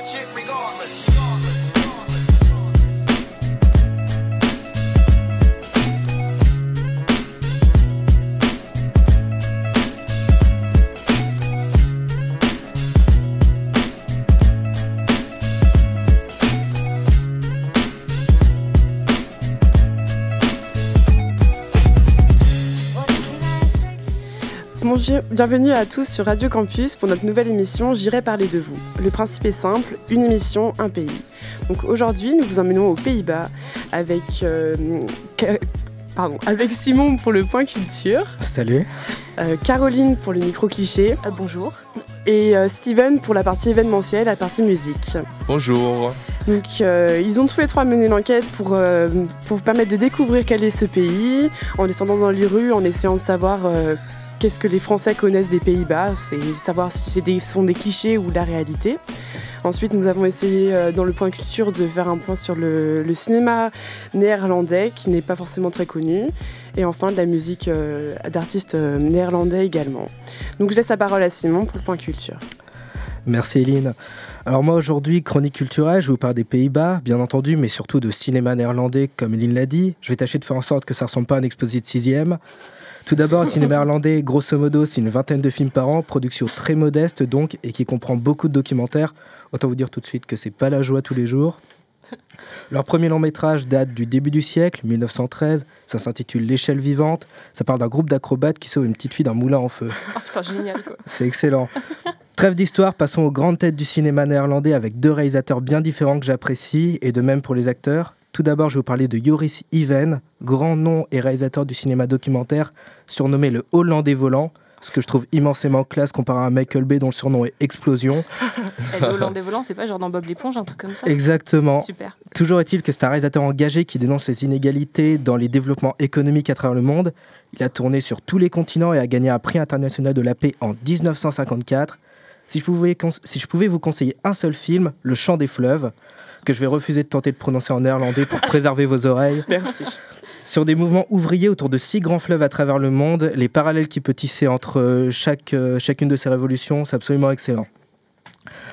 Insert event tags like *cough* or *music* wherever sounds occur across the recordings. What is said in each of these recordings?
watch it regardless. Bonjour, bienvenue à tous sur Radio Campus pour notre nouvelle émission J'irai parler de vous. Le principe est simple, une émission, un pays. Donc aujourd'hui, nous vous emmenons aux Pays-Bas avec, euh, pardon, avec Simon pour le point culture, Salut. euh, Caroline pour le micro cliché bonjour. et euh, Steven pour la partie événementielle, la partie musique. Bonjour. Donc euh, ils ont tous les trois mené l'enquête pour, euh, pour vous permettre de découvrir quel est ce pays, en descendant dans les rues, en essayant de savoir euh, qu'est-ce que les Français connaissent des Pays-Bas, c'est savoir si des, sont des clichés ou la réalité. Ensuite, nous avons essayé euh, dans le point culture de faire un point sur le, cinéma néerlandais qui n'est pas forcément très connu. Et enfin, de la musique euh, d'artistes euh, néerlandais également. Donc je laisse la parole à Simon pour le point culture. Merci Eline. Alors moi aujourd'hui, chronique culturelle, je vous parler des Pays-Bas, bien entendu, mais surtout de cinéma néerlandais, comme Eline l'a dit. Je vais tâcher de faire en sorte que ça ressemble pas à un exposé de sixième. Tout d'abord, le cinéma néerlandais, grosso modo, c'est une vingtaine de films par an, production très modeste donc, et qui comprend beaucoup de documentaires. Autant vous dire tout de suite que c'est pas la joie tous les jours. Leur premier long métrage date du début du siècle, 1913. Ça s'intitule L'échelle vivante. Ça parle d'un groupe d'acrobates qui sauve une petite fille d'un moulin en feu. Oh putain, génial quoi. C'est excellent. Trêve d'histoire, passons aux grandes têtes du cinéma néerlandais avec deux réalisateurs bien différents que j'apprécie, et de même pour les acteurs. Tout d'abord, je vais vous parler de Joris Iven, grand nom et réalisateur du cinéma documentaire, surnommé le Hollandais volant, ce que je trouve immensément classe comparé à Michael Bay dont le surnom est Explosion. *laughs* Le Hollandais volant, c'est pas genre dans Bob l'éponge, un truc comme ça Exactement. Super. Toujours est-il que c'est un réalisateur engagé qui dénonce les inégalités dans les développements économiques à travers le monde. Il a tourné sur tous les continents et a gagné un prix international de la paix en 1954. Si je pouvais, si je pouvais vous conseiller un seul film, Le Chant des fleuves, que je vais refuser de tenter de prononcer en néerlandais pour *laughs* préserver vos oreilles, Merci. Sur des mouvements ouvriers autour de six grands fleuves à travers le monde, les parallèles qu'il peut tisser entre euh, chaque, euh, chacune de ces révolutions, c'est absolument excellent.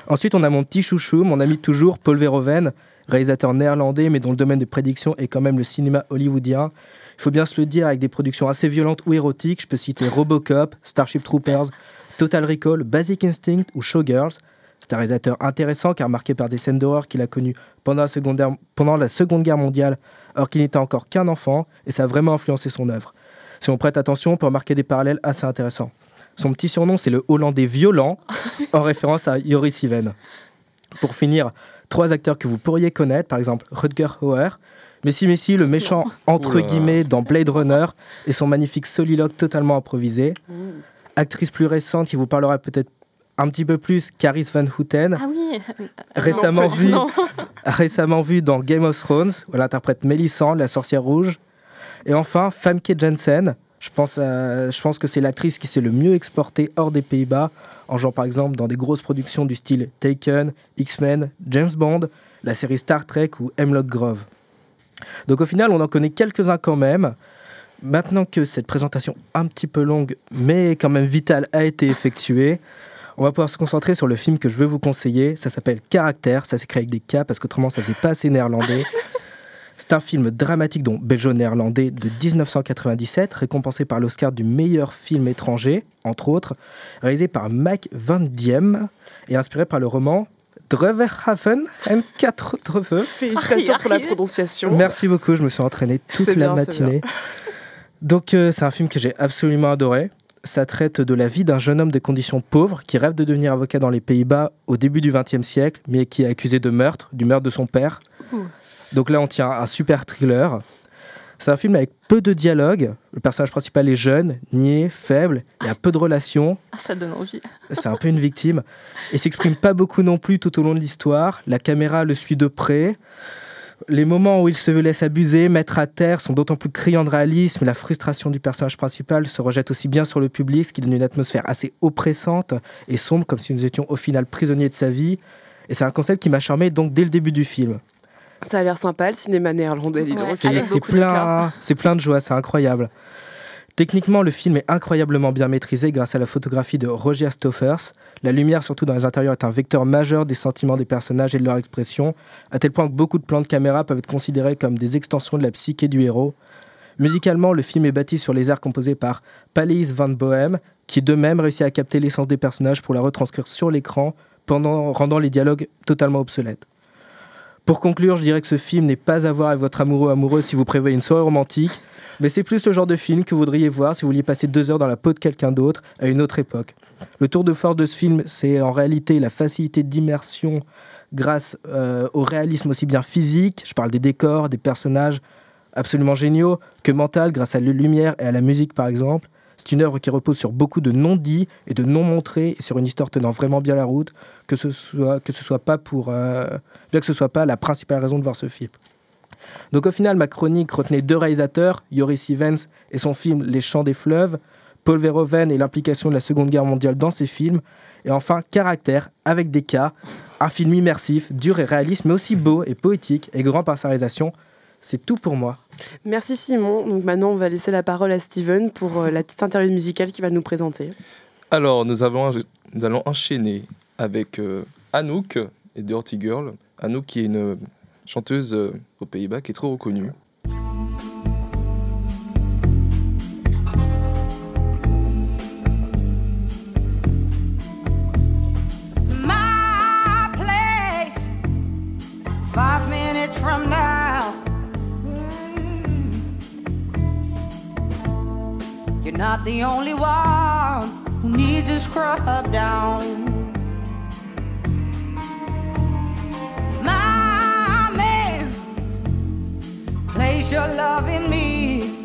Ensuite, on a mon petit chouchou, mon ami toujours, Paul Verhoeven, réalisateur néerlandais, mais dont le domaine de prédiction est quand même le cinéma hollywoodien. Il faut bien se le dire, avec des productions assez violentes ou érotiques, je peux citer Robocop, Starship Troopers, Total Recall, Basic Instinct ou Showgirls. C'est un réalisateur intéressant car marqué par des scènes d'horreur qu'il a connues pendant la Seconde Guerre- pendant la Seconde Guerre mondiale alors qu'il n'était encore qu'un enfant, et ça a vraiment influencé son œuvre. Si on prête attention, on peut remarquer des parallèles assez intéressants. Son petit surnom, c'est le Hollandais violent, *laughs* en référence à Joris Iven. Pour finir, trois acteurs que vous pourriez connaître, par exemple Rutger Hauer, Messi Messi, le méchant entre guillemets dans Blade Runner, et son magnifique soliloque totalement improvisé. Actrice plus récente qui vous parlera peut-être un petit peu plus, Caris Van Houten, Ah oui récemment Non, vu non. *laughs* récemment vue dans Game of Thrones, où elle interprète Mélissande, la sorcière rouge. Et enfin, Famke Jensen. Je pense, à- je pense que c'est l'actrice qui s'est le mieux exportée hors des Pays-Bas, en jouant par exemple dans des grosses productions du style Taken, X-Men, James Bond, la série Star Trek ou Hemlock Grove. Donc au final, on en connaît quelques-uns quand même. Maintenant que cette présentation un petit peu longue, mais quand même vitale, a été effectuée, on va pouvoir se concentrer sur le film que je veux vous conseiller. Ça s'appelle Caractère. Ça s'écrit avec des K parce qu'autrement ça faisait pas assez néerlandais. *laughs* C'est un film dramatique, donc belgeo-néerlandais, de 1997, récompensé par l'Oscar du meilleur film étranger, entre autres, réalisé par Mike Van Diem et inspiré par le roman Dreverhaven en quatre Dreveux. Félicitations pour la prononciation. Merci beaucoup, je me suis entraîné toute la matinée. Donc euh, c'est un film que j'ai absolument adoré. Ça traite de la vie d'un jeune homme de conditions pauvres qui rêve de devenir avocat dans les Pays-Bas au début du XXe siècle, mais qui est accusé de meurtre, du meurtre de son père. Ouh. Donc là, on tient un super thriller. C'est un film avec peu de dialogue. Le personnage principal est jeune, niais, faible, il y a peu de relations. Ah, ça donne envie. C'est un peu une victime. Et s'exprime pas beaucoup non plus tout au long de l'histoire. La caméra le suit de près. Les moments où il se laisse abuser, mettre à terre, sont d'autant plus criants de réalisme. La frustration du personnage principal se rejette aussi bien sur le public, ce qui donne une atmosphère assez oppressante et sombre, comme si nous étions au final prisonniers de sa vie. Et c'est un concept qui m'a charmé donc dès le début du film. Ça a l'air sympa, le cinéma néerlandais. Ouais. C'est plein, c'est plein de joie, c'est incroyable. Techniquement, le film est incroyablement bien maîtrisé grâce à la photographie de Roger Stoffers. La lumière, surtout dans les intérieurs, est un vecteur majeur des sentiments des personnages et de leur expression, à tel point que beaucoup de plans de caméra peuvent être considérés comme des extensions de la psyché du héros. Musicalement, le film est bâti sur les airs composés par Palais van Bohem, qui de même réussit à capter l'essence des personnages pour la retranscrire sur l'écran, rendant les dialogues totalement obsolètes. Pour conclure, je dirais que ce film n'est pas à voir avec votre amoureux amoureux si vous prévoyez une soirée romantique, mais c'est plus le genre de film que vous voudriez voir si vous vouliez passer deux heures dans la peau de quelqu'un d'autre à une autre époque. Le tour de force de ce film, c'est en réalité la facilité d'immersion grâce euh, au réalisme aussi bien physique, je parle des décors, des personnages absolument géniaux, que mental grâce à la lumière et à la musique par exemple. C'est une œuvre qui repose sur beaucoup de non-dits et de non-montrés et sur une histoire tenant vraiment bien la route, que ce soit, que ce soit pas pour, euh, bien que ce soit pas la principale raison de voir ce film. Donc au final, ma chronique retenait deux réalisateurs, Joris Ivens et son film Les Chants des fleuves, Paul Verhoeven et l'implication de la Seconde Guerre mondiale dans ses films, et enfin Caractère avec des cas, un film immersif, dur et réaliste, mais aussi beau et poétique et grand par sa réalisation. C'est tout pour moi. Merci Simon. Donc maintenant, on va laisser la parole à Steven pour euh, la petite interview musicale qu'il va nous présenter. Alors, nous, avons, nous allons enchaîner avec euh, Anouk et Dirty Girl. Anouk qui est une chanteuse euh, aux Pays-Bas qui est trop reconnue. now. You're not the only one who needs a scrub down. Your love in me.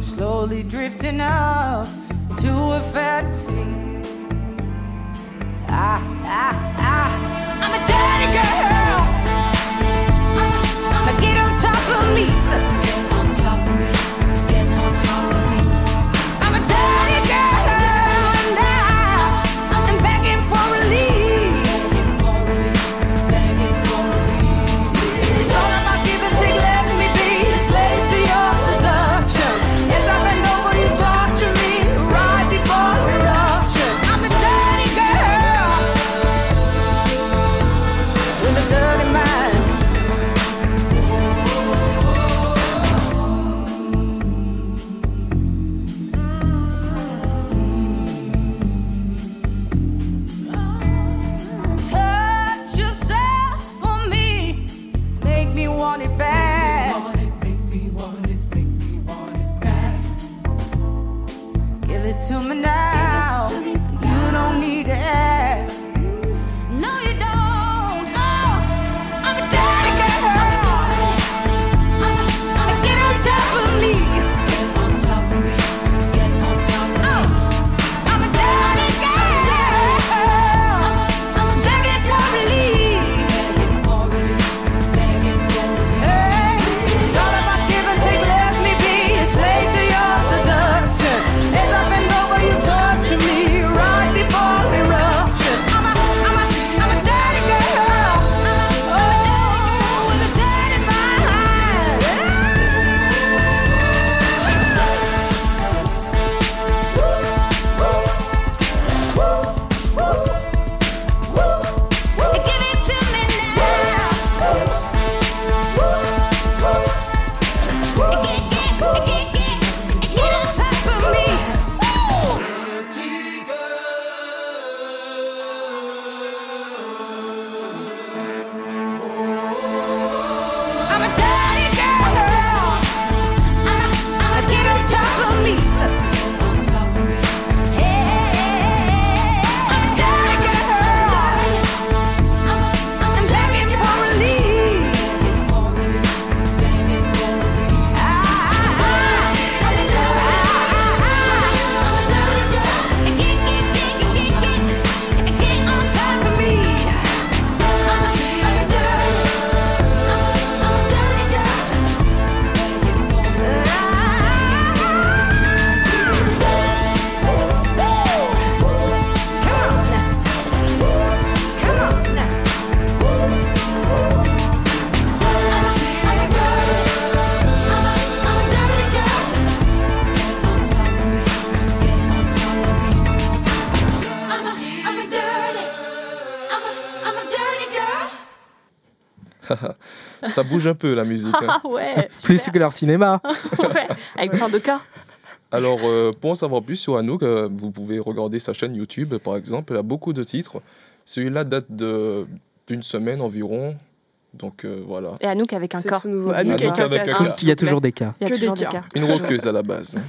slowly drifting up into a fantasy. Ah, ah, Ça bouge un peu la musique. hein. *laughs* Ah ouais, Plus que leur cinéma. *laughs* Ouais, avec plein de cas. Alors, euh, pour en savoir plus sur Anouk, euh, vous pouvez regarder sa chaîne YouTube, par exemple. Elle a beaucoup de titres. Celui-là date de- d'une semaine environ. Donc euh, voilà. Et Anouk avec un cas. Anouk pas. avec un cas. Il y a toujours des cas. Il y a toujours des cas. Une roqueuse à la base. *laughs*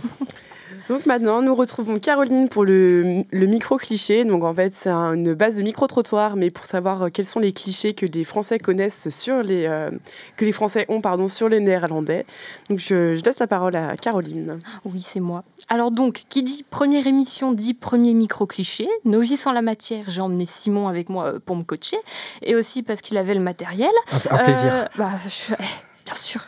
Donc maintenant, nous retrouvons Caroline pour le, le micro-cliché. Donc en fait, c'est un- une base de micro-trottoir, mais pour savoir euh, quels sont les clichés que les Français connaissent sur les, euh, que les Français ont pardon, sur les Néerlandais. Donc je, je laisse la parole à Caroline. Oui, c'est moi. Alors donc, qui dit première émission dit premier micro-cliché. Novice en la matière, j'ai emmené Simon avec moi euh, pour me coacher. Et aussi parce qu'il avait le matériel. Un, un plaisir. Euh, bah, je- Bien sûr.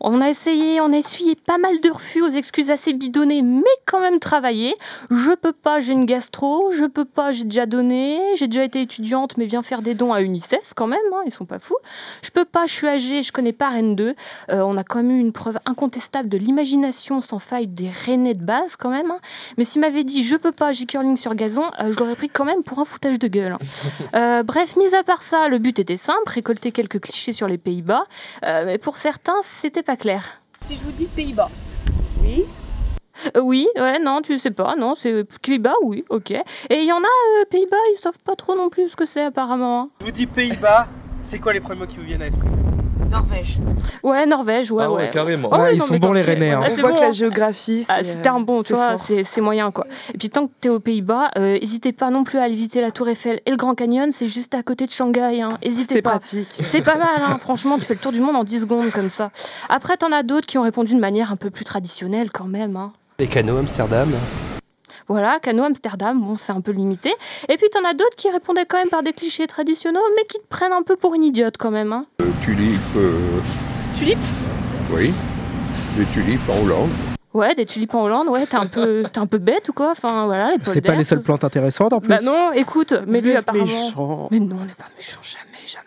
On a essayé, on a essuyé pas mal de refus aux excuses assez bidonnées, mais quand même travaillé. Je peux pas, j'ai une gastro. Je peux pas, j'ai déjà donné. J'ai déjà été étudiante, mais viens faire des dons à UNICEF quand même, hein, ils sont pas fous. Je peux pas, je suis âgée, je connais pas Rennes 2. Euh, on a quand même eu une preuve incontestable de l'imagination sans faille des Rennais de base quand même. hein. Mais s'il m'avait dit je peux pas, j'ai curling sur gazon, euh, je l'aurais pris quand même pour un foutage de gueule. hein. *laughs* Euh, bref, mis à part ça, le but était simple, récolter quelques clichés sur les Pays-Bas. Mais pour certains, c'était pas clair. Si je vous dis Pays-Bas. Euh, oui, ouais, non, tu sais pas, non, c'est Pays-Bas, oui, ok. Et il y en a, euh, Pays-Bas, ils savent pas trop non plus ce que c'est apparemment. Je vous dis Pays-Bas, c'est quoi les premiers mots qui vous viennent à l'esprit? Norvège. Ouais, Norvège, ouais, ah ouais, ouais. carrément. Oh, Ouais, ils non, sont bons, les Rennais, hein. ouais, On c'est voit bon, que hein. la géographie, Ah, c'est, un bon, tu c'est vois, c'est c'est moyen quoi. Et puis tant que t'es aux Pays-Bas, euh, n'hésitez pas non plus à aller visiter la Tour Eiffel et le Grand Canyon, c'est juste à côté de Shanghai, hein. N'hésitez c'est pas. pratique. C'est pas mal, hein. franchement, tu fais le tour du monde en 10 secondes comme ça. Après, t'en as d'autres qui ont répondu de manière un peu plus traditionnelle quand même. hein. Les canaux Amsterdam. Voilà, Cano Amsterdam, bon, c'est un peu limité. Et puis t'en as d'autres qui répondaient quand même par des clichés traditionnels, mais qui te prennent un peu pour une idiote quand même. hein. Tulipes. euh, Tulipes? Oui. Des tulipes en Hollande. Ouais, des tulipes en Hollande, ouais, t'es un peu, *laughs* t'es un peu bête ou quoi? Enfin voilà, C'est pas les seules plantes intéressantes en plus. Bah non, écoute, mais lui Vous apparemment. méchant. Mais non, on n'est pas méchant, jamais, jamais.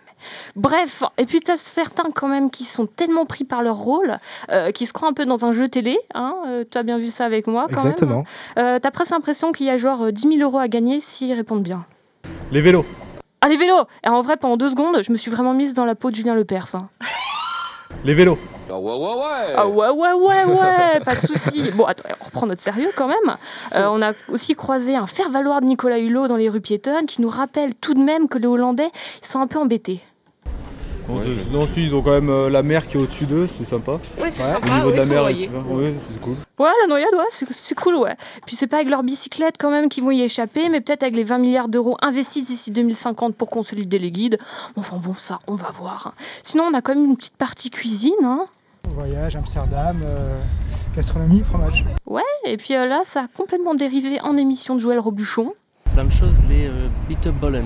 Bref, et puis t'as certains quand même qui sont tellement pris par leur rôle, euh, qui se croient un peu dans un jeu télé. Hein, euh, tu as bien vu ça avec moi quand Exactement. même. Euh, t'as presque l'impression qu'il y a genre euh, 10 000 euros à gagner s'ils répondent bien. Les vélos. Ah les vélos Et en vrai, pendant deux secondes, je me suis vraiment mise dans la peau de Julien Lepers. hein. Les vélos. Ah ouais, ouais, ouais, ouais, pas de souci. Bon, attends, on reprend notre sérieux quand même. Euh, on a aussi croisé un faire-valoir de Nicolas Hulot dans les rues piétonnes qui nous rappelle tout de même que les Hollandais, ils sont un peu embêtés. Non, si, ils ont quand même euh, la mer qui est au-dessus d'eux, c'est sympa. Ouais, c'est Au sympa. niveau de oui, la mer, c'est. Ouais, cool. Ouais, la noyade, ouais, c'est- cool, ouais. Puis c'est pas avec leur bicyclette quand même qu'ils vont y échapper, mais peut-être avec les 20 milliards d'euros investis d'ici 2050 pour consolider les guides. Enfin bon, ça, on va voir. hein. Sinon, on a quand même une petite partie cuisine, hein. Voyage, Amsterdam, euh, gastronomie, fromage. Et puis euh, là, ça a complètement dérivé en émission de Joël Robuchon. Plein de choses, les euh, bitterbollen.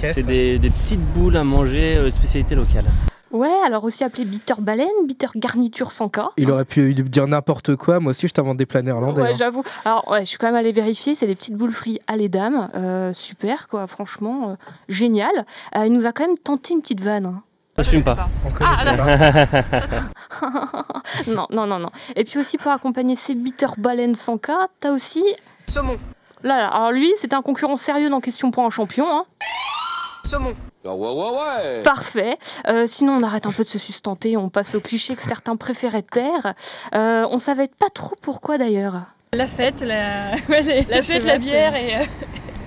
C'est des, des petites boules à manger, euh, de spécialité locale. Ouais, alors aussi appelé bitter baleine, bitter garniture sans cas. Il aurait pu dire n'importe quoi. Moi aussi, je t'invente des plats néerlandais. Ouais, hein. j'avoue. Alors, ouais, je suis quand même allée vérifier. C'est des petites boules frites à les dames. Euh, super, quoi. Franchement, euh, génial. Euh, il nous a quand même tenté une petite vanne. hein. Ça se fume pas. On ça. *laughs* non, non, non, non. Et puis aussi, pour accompagner ces bitter baleines sans cas, t'as aussi. Saumon. Là, là. Alors lui, c'était un concurrent sérieux dans Question pour un champion. hein. Saumon. Parfait. Euh, sinon, on arrête un peu de se sustenter. On passe au cliché que certains préféraient taire. Euh, on savait pas trop pourquoi d'ailleurs. La fête, la, *laughs* ouais, les- la, Je sais fête, la bière et, euh,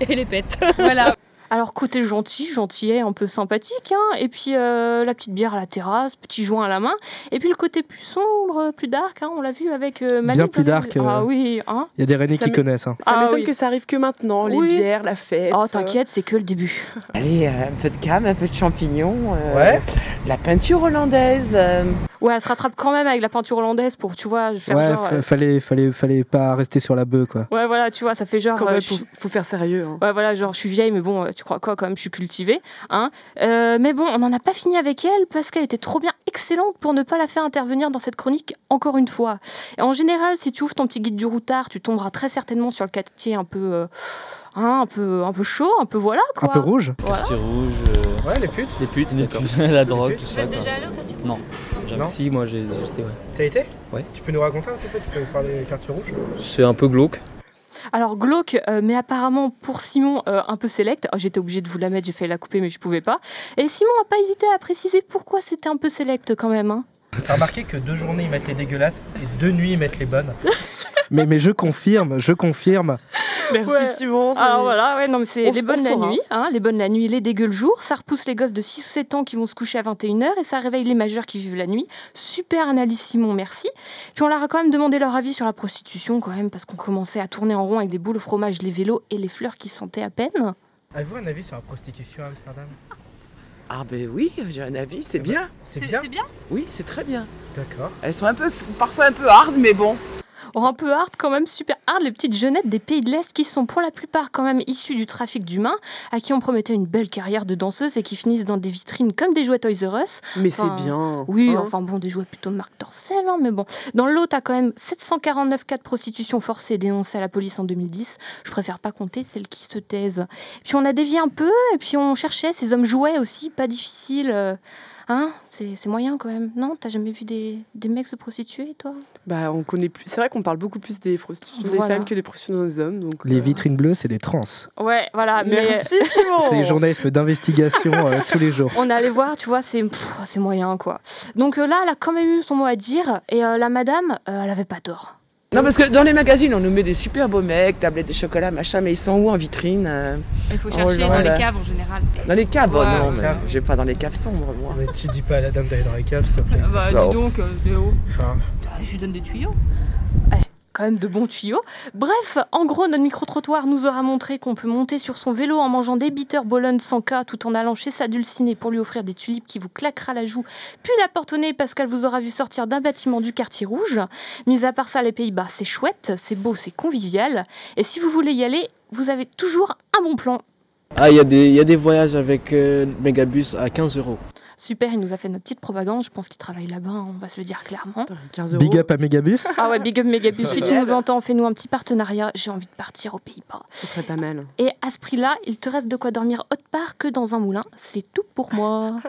*laughs* et les pètes. *laughs* voilà. Alors côté gentil, gentillet, un peu sympathique, hein. et puis euh, la petite bière à la terrasse, petit joint à la main, et puis le côté plus sombre, plus dark, hein, on l'a vu avec euh, Manu Bien plus dark, euh, Ah oui, hein. Il y a des Rennais qui connaissent. hein. Ça Ah m'étonne oui. que ça arrive que maintenant, les Oui. bières, la fête. Oh t'inquiète, c'est que le début. Allez, euh, un peu de crème, un peu de champignons. euh, Ouais. La peinture hollandaise. euh, Ouais, elle se rattrape quand même avec la peinture hollandaise pour, tu vois, faire Ouais, genre... fa- euh, fallait, fallait, fallait pas rester sur la bœuf, quoi. Ouais, voilà, tu vois, ça fait genre... Quand euh, même, faut, faut faire sérieux. hein. Ouais, voilà, genre, je suis vieille, mais bon, euh, tu crois quoi, quand même, je suis cultivée. Hein Euh, mais bon, on n'en a pas fini avec elle parce qu'elle était trop bien excellente pour ne pas la faire intervenir dans cette chronique encore une fois. Et en général, si tu ouvres ton petit guide du routard, tu tomberas très certainement sur le quartier un peu, euh, hein, un peu, un peu chaud, un peu voilà Un quoi. peu rouge. Voilà. Quartier rouge, euh, Ouais, les putes. les putes, Les d'accord. putes, *laughs* la drogue, tout Vous ça. êtes quoi. déjà allé au quartier Non, jamais. Non. Si, moi j'ai j'ai été, ouais. T'as été? Ouais. Tu peux nous raconter un petit peu Tu peux nous parler des quartiers rouges? C'est un peu glauque. Alors glauque, euh, mais apparemment pour Simon euh, un peu select. Oh, J'étais obligée de vous la mettre, j'ai fait la couper mais je pouvais pas. Et Simon n'a pas hésité à préciser pourquoi c'était un peu select quand même. hein. T'as remarqué que deux journées ils mettent les dégueulasses et deux nuits ils mettent les bonnes *laughs* mais, mais je confirme, je confirme. Merci Ouais. Simon. Alors voilà, ouais, non, mais c'est les on bonnes la nuit, hein, les bonnes la nuit, les dégueux le jour. Ça repousse les gosses de 6 ou 7 ans qui vont se coucher à 21h et ça réveille les majeurs qui vivent la nuit. Super analyse Simon, merci. Puis on leur a quand même demandé leur avis sur la prostitution quand même parce qu'on commençait à tourner en rond avec des boules au fromage, les vélos et les fleurs qui sentaient à peine. Avez-vous un avis sur la prostitution à Amsterdam? Ah ben oui, j'ai un avis, c'est bien. C'est bien Oui, c'est très bien. D'accord. Elles sont un peu, parfois un peu hard, mais bon. Oh, un peu hard quand même, super hard, les petites jeunettes des pays de l'Est qui sont pour la plupart quand même issues du trafic d'humains, à qui on promettait une belle carrière de danseuse et qui finissent dans des vitrines comme des jouets Toys R Us. Mais c'est bien. Oui, hein. enfin bon, des jouets plutôt de marque Dorcel, hein, mais bon. Dans lot, t'as quand même 749 cas de prostitution forcée dénoncés à la police en 2010. Je préfère pas compter celles qui se taisent. Puis on a dévié un peu, et puis on cherchait ces hommes jouets aussi, pas difficile. euh, Hein C'est c'est moyen quand même. Non T'as jamais vu des, des mecs se prostituer, toi? Bah, on connaît plus. C'est vrai qu'on parle beaucoup plus des prostitutions des Voilà. femmes que des prostitutions des hommes. Donc, Les euh, vitrines bleues, c'est des trans. Ouais, voilà. Mais Merci *laughs* Simon. C'est journalisme d'investigation euh, tous les jours. on est allé voir, tu vois, c'est moyen quoi. Donc euh, là, elle a quand même eu son mot à dire, et euh, la madame, euh, elle avait pas tort. Non, parce que dans les magazines, on nous met des super beaux mecs, tablettes de chocolat, machin, mais ils sont où en vitrine euh Il faut chercher dans les caves en général. Dans les caves, oh Ouais, non, ouais. mais j'ai pas dans les caves sombres, moi. Mais tu dis pas à la dame d'aller dans les caves, s'il te plaît. Ah Bah, dis donc, euh, Léo. Enfin, Ah, Je lui donne des tuyaux. Quand même de bons tuyaux. Bref, en gros, notre micro-trottoir nous aura montré qu'on peut monter sur son vélo en mangeant des bitters Bologne sans cas tout en allant chez sa dulcinée pour lui offrir des tulipes qui vous claquera la joue, puis la porte au nez parce qu'elle vous aura vu sortir d'un bâtiment du quartier rouge. Mis à part ça, les Pays-Bas, c'est chouette, c'est beau, c'est convivial. Et si vous voulez y aller, vous avez toujours un bon plan. Ah, il y, a des- voyages avec euh, Megabus à 15 euros. Super, il nous a fait notre petite propagande. Je pense qu'il travaille là-bas, hein, on va se le dire clairement. 15 euros. big up à Megabus. Ah ouais, big up Megabus. Si tu nous entends, fais-nous un petit partenariat. J'ai envie de partir aux Pays-Bas. Ce serait pas mal. Et à ce prix-là, il te reste de quoi dormir autre part que dans un moulin. C'est tout pour moi. *laughs*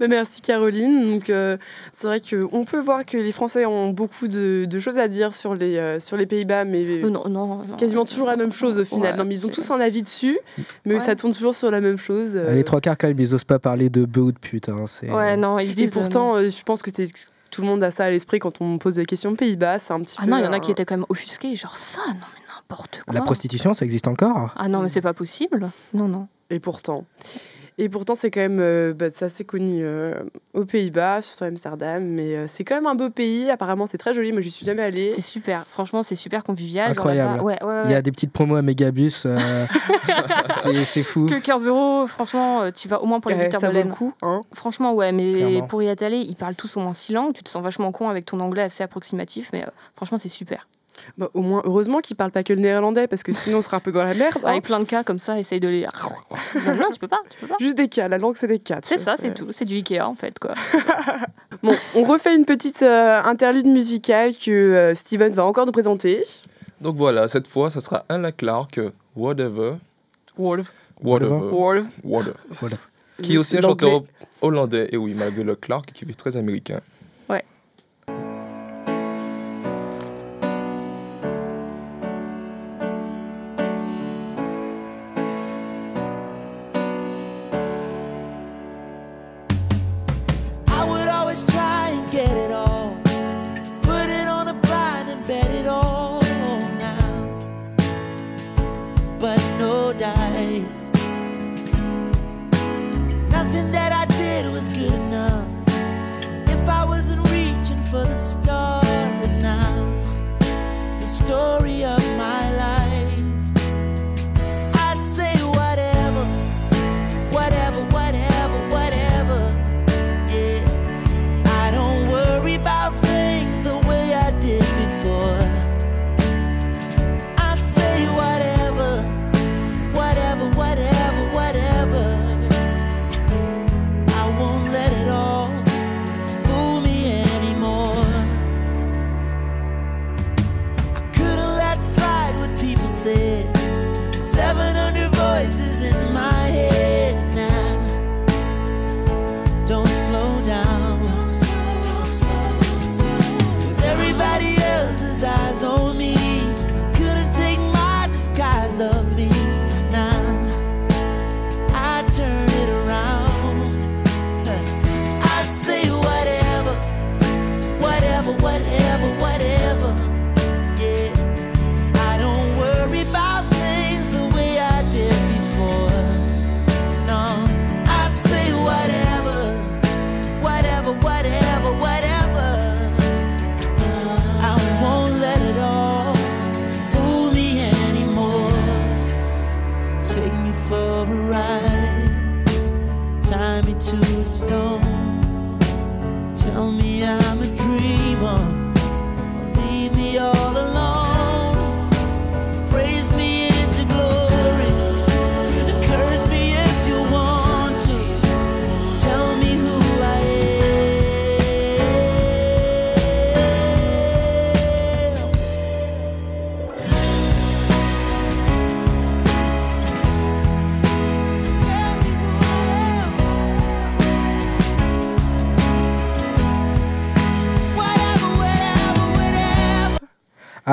Bah, merci Caroline. Donc euh, c'est vrai qu'on peut voir que les Français ont beaucoup de, de choses à dire sur les, euh, sur les Pays-Bas, mais Euh, non, non, non. quasiment toujours la même chose au final. Ouais, non, mais ils ont tous un avis dessus, mais Ouais. ça tourne toujours sur la même chose. euh. Les trois quarts, quand même, ils osent pas parler de bœuf ou de pute. hein, c'est- Ouais, non, ils se Et disent. euh, pourtant, euh, je pense que c'est tout le monde a ça à l'esprit quand on pose des questions Pays-Bas. C'est un petit Ah peu. non, il y en a un- qui étaient quand même offusqués. Genre ça, non, mais n'importe quoi. La prostitution, ça existe encore? Ah non, mais c'est pas possible. Non, non. Et pourtant. Et pourtant, c'est quand même euh, bah, c'est assez connu euh, aux Pays-Bas, surtout à Amsterdam. Mais euh, c'est quand même un beau pays. Apparemment, c'est très joli. Moi, j'y suis jamais allée. C'est super. Franchement, c'est super convivial. Genre Incroyable. là-bas- Ouais, ouais, Il y a des petites promos à Megabus. euh, *laughs* *laughs* c'est c'est fou. Que 15 euros, franchement, tu vas au moins pour les bitters ça vaut le coup. Hein. Franchement, ouais, mais Clairement. pour y être allé, ils parlent tous au moins six langues. Tu te sens vachement con avec ton anglais assez approximatif, mais euh, franchement, c'est super. Bah, au moins, heureusement qu'ils parlent pas que le néerlandais, parce que sinon, on serait un peu dans la merde. hein. Avec plein de cas comme ça, essaye de les. *laughs* non, non, tu peux pas, tu peux pas. Juste des cas. La langue, c'est des cas. C'est ça, c'est tout. C'est du Ikea en fait, quoi. *laughs* Bon, on refait une petite euh, interlude musicale que euh, Steven va encore nous présenter. Donc voilà, cette fois, ça sera Alain Clark, euh, Whatever. Wolf. Whatever. Wolf. Whatever. Voilà. Qui est aussi un chanteur hollandais, et oui, malgré le Clark, qui est très américain. was try.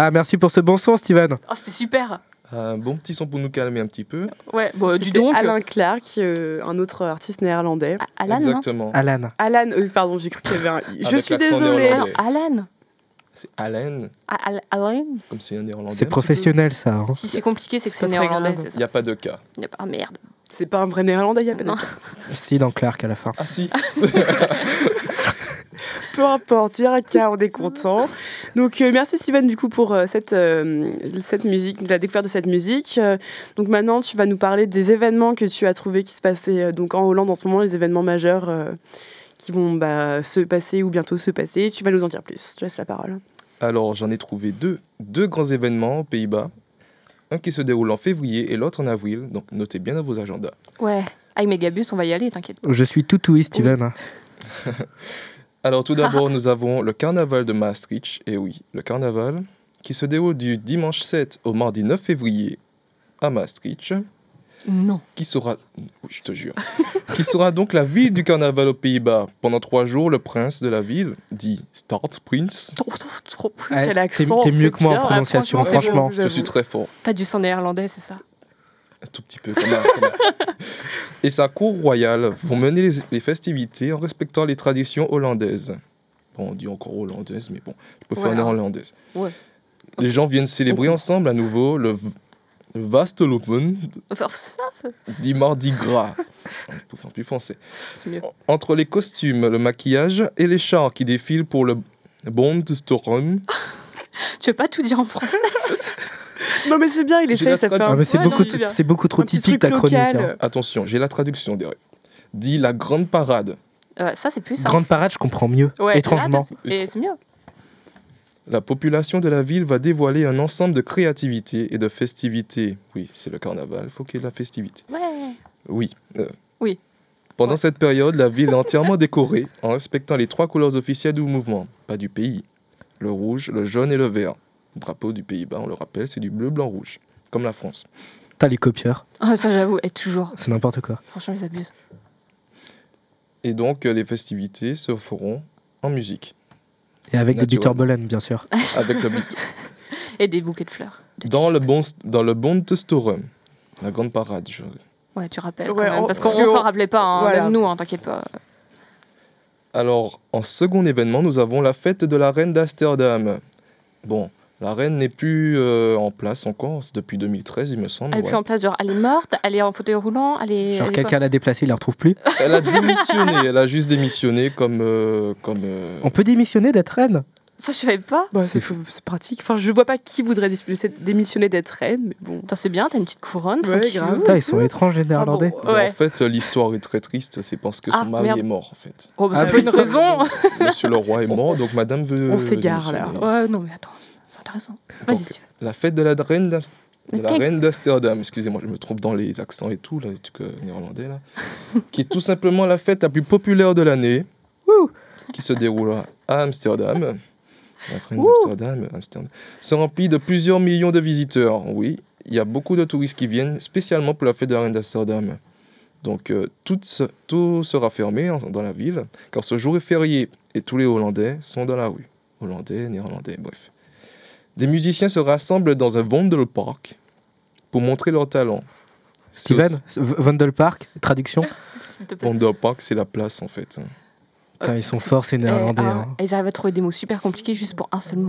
Ah, merci pour ce bon son, Steven. Oh, c'était super. Un bon petit son pour nous calmer un petit peu. Ouais, bon, C'était donc. Alain Clark, euh, un autre artiste néerlandais. Alan, non Exactement. Alan. Alan, euh, pardon, j'ai cru qu'il y avait un. Je Avec suis désolée. Alan. C'est Alain, Ah, Al- Alan. comme c'est un néerlandais. C'est professionnel, ça. hein. Si c'est compliqué, c'est que C'est néerlandais. Il n'y a pas de cas. Y a pas- Ah merde. C'est pas un vrai néerlandais, il y a pas de- Non. Si, dans Clark à la fin. Ah si *laughs* Peu importe, il y a un cas, on est content. Donc euh, merci Steven du coup pour euh, cette, euh, cette musique, la découverte de cette musique. Euh, donc maintenant tu vas nous parler des événements que tu as trouvé qui se passaient euh, donc en Hollande en ce moment, les événements majeurs euh, qui vont bah, se passer ou bientôt se passer. Tu vas nous en dire plus. Je te laisse la parole. Alors j'en ai trouvé deux, deux grands événements aux Pays-Bas. Un qui se déroule en février et l'autre en avril. Donc notez bien dans vos agendas. Ouais. Avec Megabus, on va y aller, t'inquiète. Je suis tout oui, Steven. *laughs* Alors tout d'abord, nous avons le carnaval de Maastricht. Et oui, le carnaval qui se déroule du dimanche 7 au mardi 9 février à Maastricht. Non. Qui sera, oui, je te jure, *laughs* qui sera donc la ville du carnaval aux Pays-Bas. Pendant trois jours, le prince de la ville, dit Startprince, Trop, trop, trop. Ouais, Quel t'es- accent, T'es mieux que moi en prononciation, franchement, je suis très fort. T'as du sang néerlandais, c'est ça? Un tout petit peu quand même. *laughs* Et sa cour royale vont mener les, les festivités en respectant les traditions hollandaises. Bon, on dit encore hollandaise, mais bon, je peux faire Ouais, une hein. hollandaise. Ouais. Les gens viennent célébrer ensemble à nouveau le, v- le Vasteloven, Enfin, ça, dit Mardi Gras. *laughs* On peut faire plus français. c'est mieux. Entre les costumes, le maquillage et les chars qui défilent pour le Bond Storm, *laughs* Tu veux pas tout dire en français? Non mais c'est bien, il la ça fait un Ah, mais c'est Ouais, beaucoup, c'est beaucoup trop typique ta chronique. hein. attention, j'ai la traduction derrière, dit la grande parade. Ouais, Ça, c'est plus ça. Grande parade, je comprends mieux. Ouais, étrangement. là, Et c'est mieux. La population de la ville va dévoiler un ensemble de créativités et de festivités. Oui, c'est le carnaval, il faut qu'il y ait de la festivité. Ouais. Oui. euh, Oui. Pendant cette période, la ville est *laughs* entièrement décorée en respectant les trois couleurs officielles du mouvement, pas du pays. Le rouge, le jaune et le vert. Le drapeau du Pays-Bas, on le rappelle, c'est du bleu, blanc, rouge, comme la France. T'as les copieurs, Ah, ça, j'avoue, et toujours. c'est n'importe quoi. Franchement, ils abusent. Et donc, euh, les festivités se feront en musique, Et avec des. Bitterbollen, bien sûr. *laughs* avec le beat. *laughs* Et des bouquets de fleurs. Dans le bon, dans le la grande parade. je- Ouais, tu rappelles Ouais, quand même. on- Parce qu'on que s'en rappelait pas, hein, voilà. même nous, hein, t'inquiète pas. Alors, en second événement, nous avons la fête de la reine d'Amsterdam. Bon, la reine n'est plus euh, en place encore, depuis 2013, il me semble. Elle est ouais. plus en place, genre, elle est morte, elle est en fauteuil roulant, elle est. Genre quelqu'un l'a déplacé, il la retrouve plus. *laughs* Elle a démissionné, elle a juste démissionné comme. euh, comme euh, On peut démissionner d'être reine Ça, je savais pas. Bah, C'est c'est c'est pratique. Enfin, je vois pas qui voudrait démissionner- d'être reine, mais bon. Attends, c'est bien, t'as une petite couronne, Ouais, tranquille. grave. Putain, ils sont étranges les néerlandais. bon, mais Ouais. En fait, l'histoire est très triste, c'est parce que son Ah, mari merde. est mort, en fait. Oh, bah, Ah, c'est pas une raison. Monsieur le roi est mort, donc madame veut. On s'égare, là. ouais, non, mais attends, c'est intéressant. Vas-y, si. La fête de la reine de la reine d'Amsterdam, excusez-moi, je me trompe dans les accents et tout, là, les trucs euh, néerlandais, là, qui est tout simplement la fête la plus populaire de l'année, qui se déroule à Amsterdam. La reine d'Amsterdam, Amsterdam, se remplit de plusieurs millions de visiteurs. Oui, il y a beaucoup de touristes qui viennent spécialement pour la fête de la reine d'Amsterdam. Donc euh, tout, tout sera fermé en- dans la ville, car ce jour est férié et tous les Hollandais sont dans la rue. Hollandais, Néerlandais, bref. Des musiciens se rassemblent dans un Vondelpark pour montrer leur talent. C'est Steven, Vondelpark, traduction. *laughs* Vondelpark, c'est la place en fait. Putain, ils sont forts ces néerlandais. Eh, hein. ah, Ils arrivent à trouver des mots super compliqués juste pour un seul mot.